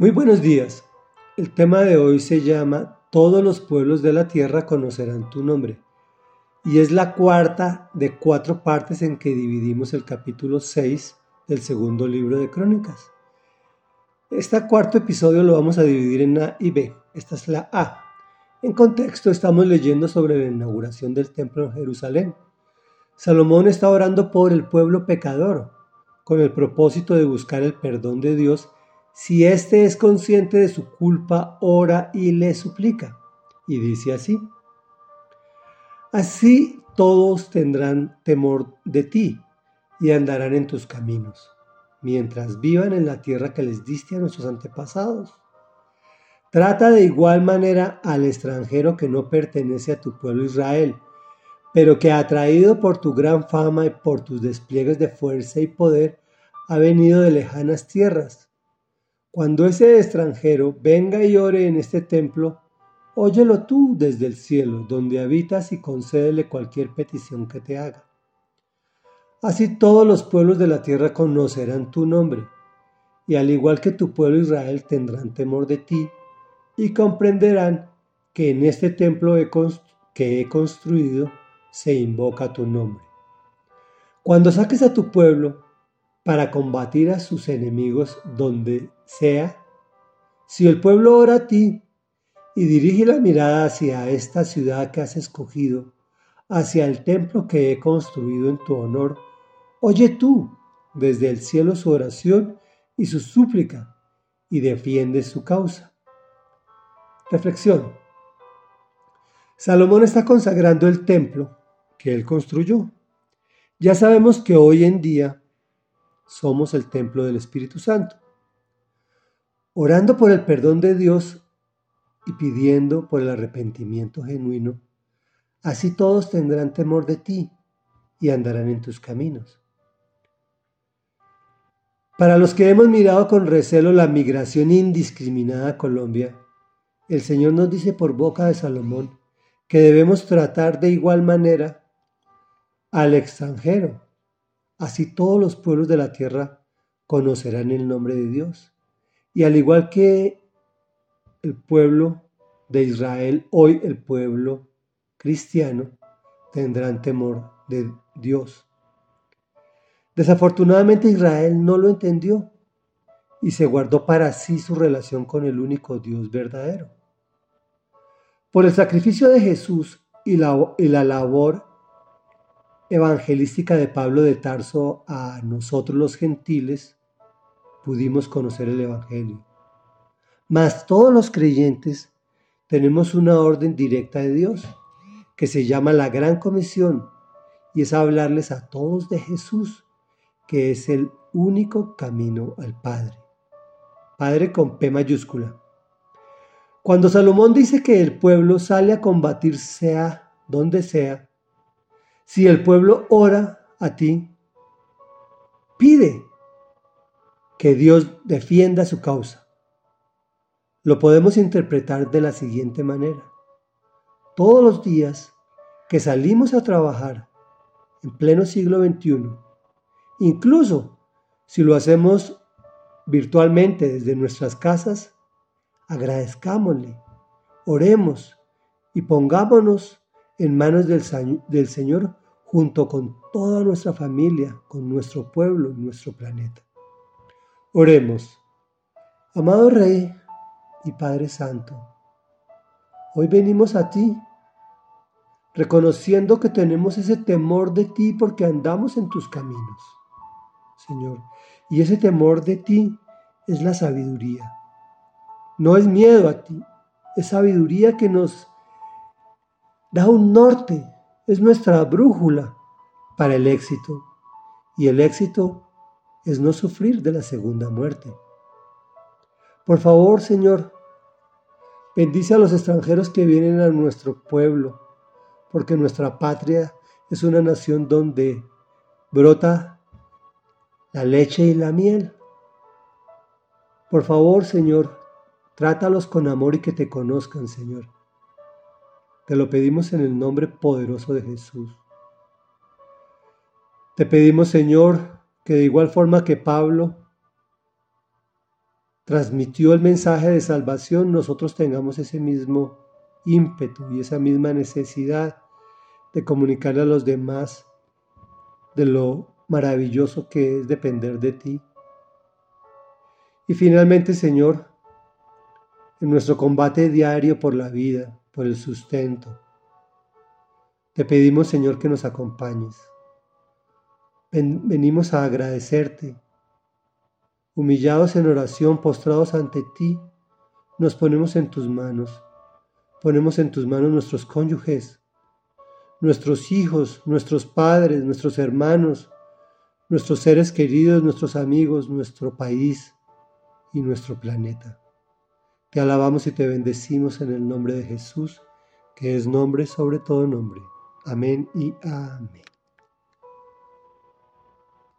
Muy buenos días. El tema de hoy se llama Todos los pueblos de la tierra conocerán tu nombre. Y es la cuarta de cuatro partes en que dividimos el capítulo 6 del segundo libro de Crónicas. Este cuarto episodio lo vamos a dividir en A y B. Esta es la A. En contexto estamos leyendo sobre la inauguración del templo en Jerusalén. Salomón está orando por el pueblo pecador, con el propósito de buscar el perdón de Dios si éste es consciente de su culpa, ora y le suplica. Y dice así, así todos tendrán temor de ti y andarán en tus caminos, mientras vivan en la tierra que les diste a nuestros antepasados. Trata de igual manera al extranjero que no pertenece a tu pueblo Israel, pero que atraído por tu gran fama y por tus despliegues de fuerza y poder, ha venido de lejanas tierras cuando ese extranjero venga y ore en este templo, óyelo tú desde el cielo, donde habitas, y concédele cualquier petición que te haga. Así todos los pueblos de la tierra conocerán tu nombre, y al igual que tu pueblo Israel tendrán temor de ti, y comprenderán que en este templo que he construido se invoca tu nombre. Cuando saques a tu pueblo para combatir a sus enemigos donde sea, si el pueblo ora a ti y dirige la mirada hacia esta ciudad que has escogido, hacia el templo que he construido en tu honor, oye tú desde el cielo su oración y su súplica y defiende su causa. Reflexión. Salomón está consagrando el templo que él construyó. Ya sabemos que hoy en día somos el templo del Espíritu Santo orando por el perdón de Dios y pidiendo por el arrepentimiento genuino, así todos tendrán temor de ti y andarán en tus caminos. Para los que hemos mirado con recelo la migración indiscriminada a Colombia, el Señor nos dice por boca de Salomón que debemos tratar de igual manera al extranjero. Así todos los pueblos de la tierra conocerán el nombre de Dios. Y al igual que el pueblo de Israel, hoy el pueblo cristiano tendrán temor de Dios. Desafortunadamente Israel no lo entendió y se guardó para sí su relación con el único Dios verdadero. Por el sacrificio de Jesús y la, y la labor evangelística de Pablo de Tarso a nosotros los gentiles, pudimos conocer el Evangelio. Mas todos los creyentes tenemos una orden directa de Dios que se llama la Gran Comisión y es hablarles a todos de Jesús, que es el único camino al Padre. Padre con P mayúscula. Cuando Salomón dice que el pueblo sale a combatir sea donde sea, si el pueblo ora a ti, pide que Dios defienda su causa. Lo podemos interpretar de la siguiente manera. Todos los días que salimos a trabajar en pleno siglo XXI, incluso si lo hacemos virtualmente desde nuestras casas, agradezcámosle, oremos y pongámonos en manos del, Señor junto con toda nuestra familia, con nuestro pueblo, nuestro planeta. Oremos. Amado Rey y Padre Santo, hoy venimos a ti, reconociendo que tenemos ese temor de ti porque andamos en tus caminos, Señor. Y ese temor de ti es la sabiduría. No es miedo a ti, es sabiduría que nos da un norte, es nuestra brújula para el éxito. Y el éxito es no sufrir de la segunda muerte. Por favor, Señor, bendice a los extranjeros que vienen a nuestro pueblo, porque nuestra patria es una nación donde brota la leche y la miel. Por favor, Señor, trátalos con amor y que te conozcan, Señor. Te lo pedimos en el nombre poderoso de Jesús. Te pedimos, Señor, que de igual forma que Pablo transmitió el mensaje de salvación, nosotros tengamos ese mismo ímpetu y esa misma necesidad de comunicarle a los demás de lo maravilloso que es depender de ti. Y finalmente, Señor, en nuestro combate diario por la vida, por el sustento, te pedimos, Señor, que nos acompañes. venimos a agradecerte. Humillados en oración, postrados ante ti, nos ponemos en tus manos. Ponemos en tus manos nuestros cónyuges, nuestros hijos, nuestros padres, nuestros hermanos, nuestros seres queridos, nuestros amigos, nuestro país y nuestro planeta. Te alabamos y te bendecimos en el nombre de Jesús, que es nombre sobre todo nombre. Amén y amén.